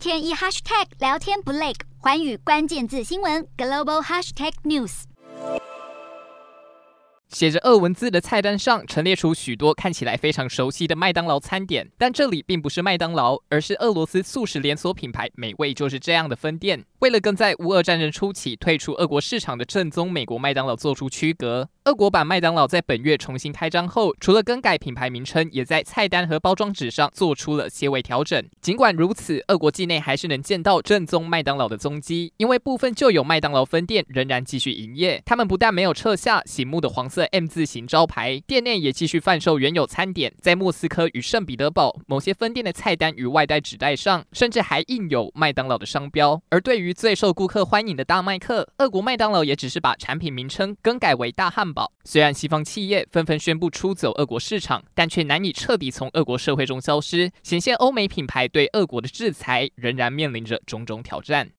天一 hashtag 聊天不累，寰宇关键字新闻 global hashtag news。写着俄文字的菜单上陈列出许多看起来非常熟悉的麦当劳餐点，但这里并不是麦当劳，而是俄罗斯素食连锁品牌美味就是这样的分店。为了跟在乌俄战争初期退出俄国市场的正宗美国麦当劳做出区隔，俄国版麦当劳在本月重新开张后，除了更改品牌名称，也在菜单和包装纸上做出了些微调整。尽管如此，俄国境内还是能见到正宗麦当劳的踪迹，因为部分旧有麦当劳分店仍然继续营业。他们不但没有撤下醒目的黄色 M 字形招牌，店内也继续贩售原有餐点。在莫斯科与圣彼得堡某些分店的菜单与外带纸袋上，甚至还印有麦当劳的商标。而对于最受顾客欢迎的大麦克，俄国麦当劳也只是把产品名称更改为大汉虽然西方企业纷纷宣布出走俄国市场，但却难以彻底从俄国社会中消失，显现欧美品牌对俄国的制裁仍然面临着种种挑战。